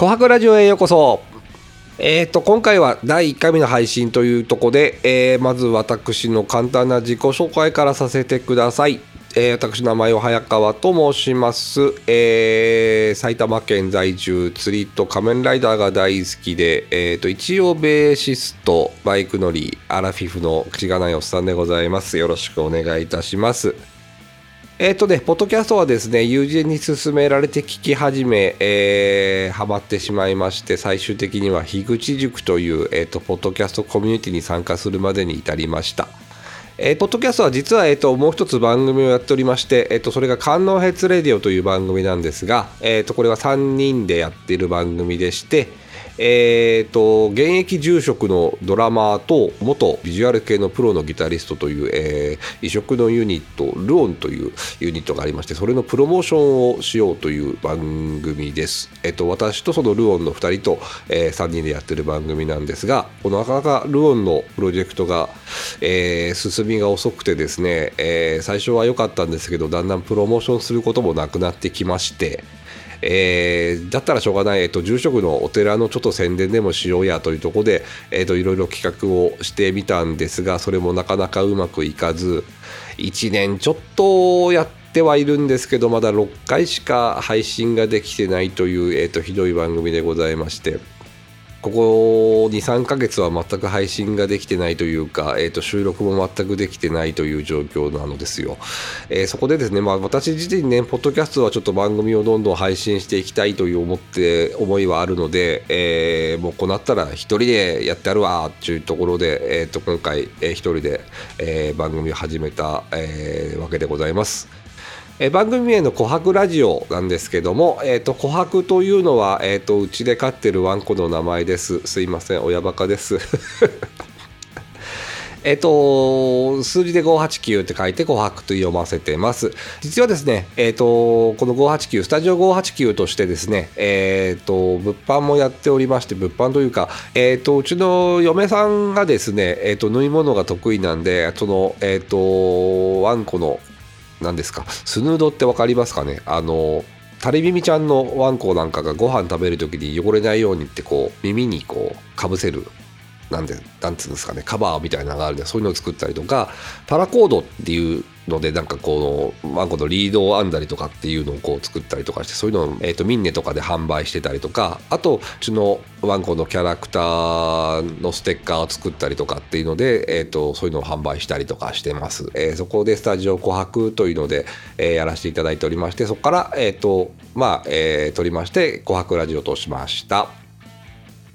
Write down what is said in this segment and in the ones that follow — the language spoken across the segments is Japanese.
琥珀ラジオへようこそ。えー、と今回は第1回目の配信というところで、えー、まず私の簡単な自己紹介からさせてください。えー、私の名前は早川と申します、えー、埼玉県在住釣りと仮面ライダーが大好きで、えー、と一応ベーシストバイク乗りアラフィフの口がないおっさんでございますよろしくお願いいたしますえっ、ー、とね、ポッドキャストはですね、友人に勧められて聞き始め、えー、ハマってしまいまして、最終的には樋口塾という、えっ、ー、と、ポッドキャストコミュニティに参加するまでに至りました。えー、ポッドキャストは実は、えーと、もう一つ番組をやっておりまして、えーと、それが観音ヘッズレディオという番組なんですが、えーとこれは3人でやっている番組でして、えーと、現役住職のドラマーと元ビジュアル系のプロのギタリストという、えー、異色のユニットルオンというユニットがありましてそれのプロモーションをしようという番組です、えーと、私とそのルオンの2人と、えー、3人でやってる番組なんですがこのなかなかルオンのプロジェクトが、えー、進みが遅くてですね、えー、最初は良かったんですけどだんだんプロモーションすることもなくなってきましてえー、だったらしょうがない、えーと、住職のお寺のちょっと宣伝でもしようやというところで、えーと、いろいろ企画をしてみたんですがそれもなかなかうまくいかず1年ちょっとやってはいるんですけどまだ6回しか配信ができてないという、えーとひどい番組でございまして。ここ2、3ヶ月は全く配信ができてないというか、えー、と収録も全くできてないという状況なのですよ。えー、そこでですね、まあ、私自身ね、ポッドキャストはちょっと番組をどんどん配信していきたいという思って思いはあるので、えー、もうこうなったら一人でやってやるわっていうところで、えー、と今回、えー、一人で、え、番組を始めた、え、わけでございます。え番組名の琥珀ラジオなんですけども、えーと、琥珀というのは、えーと、うちで飼ってるワンコの名前です。すいません、親バカです。えっと、数字で589って書いて琥珀と読ませてます。実はですね、えっと、この589、スタジオ589としてですね、えっと、物販もやっておりまして、物販というか、えっと、うちの嫁さんがですね、えっと、縫い物が得意なんで、その、えっと、ワンコの何ですか？スヌードって分かりますかね？あのタレビミちゃんのワンコなんかがご飯食べる時に汚れないようにってこう耳にこうかぶせるなんでなんつうんですかね？カバーみたいなのがあるんでそういうのを作ったりとかパラコードっていうのでなんかこのマンコのリードを編んだりとかっていうのをこう作ったりとかしてそういうのを、えーと、ミンネとかで販売してたりとかあとうちのワンコのキャラクターのステッカーを作ったりとかっていうので、えーと、そういうのを販売したりとかしてます、えー、そこでスタジオ琥珀というので、えー、やらせていただいておりましてそこからえっ、ー、とまあ、えー、撮りまして琥珀ラジオとしました。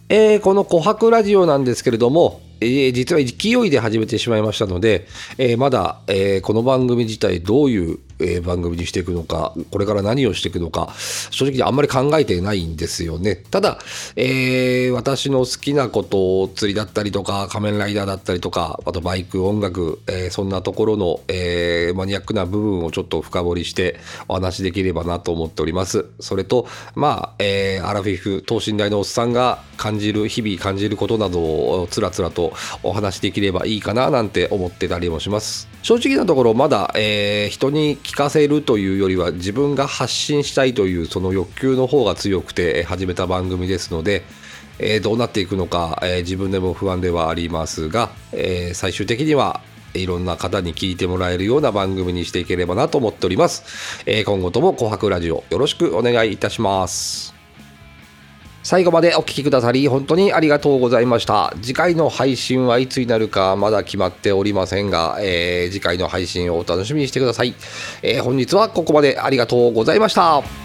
えー、この琥珀ラジオなんですけれども、えー、実は勢いで始めてしまいましたので、えー、まだ、えー、この番組自体どういうえー、番組にしていくのか、これから何をしていくのか、正直あんまり考えてないんですよね。ただ、えー、私の好きなこと、釣りだったりとか、仮面ライダーだったりとか、あとバイク、音楽、えー、そんなところの、えマニアックな部分をちょっと深掘りしてお話しできればなと思っております。それと、まあ、えアラフィフ、等身大のおっさんが感じる、日々感じることなどをつらつらとお話しできればいいかななんて思ってたりもします。正直なところ、まだ、え人に聞かせるというよりは自分が発信したいというその欲求の方が強くて始めた番組ですので、えー、どうなっていくのか、えー、自分でも不安ではありますが、えー、最終的にはいろんな方に聞いてもらえるような番組にしていければなと思っております。え今後とも紅白ラジオよろしくお願いいたします。最後までお聴きくださり本当にありがとうございました。次回の配信はいつになるかまだ決まっておりませんが、えー、次回の配信をお楽しみにしてください。えー、本日はここまでありがとうございました。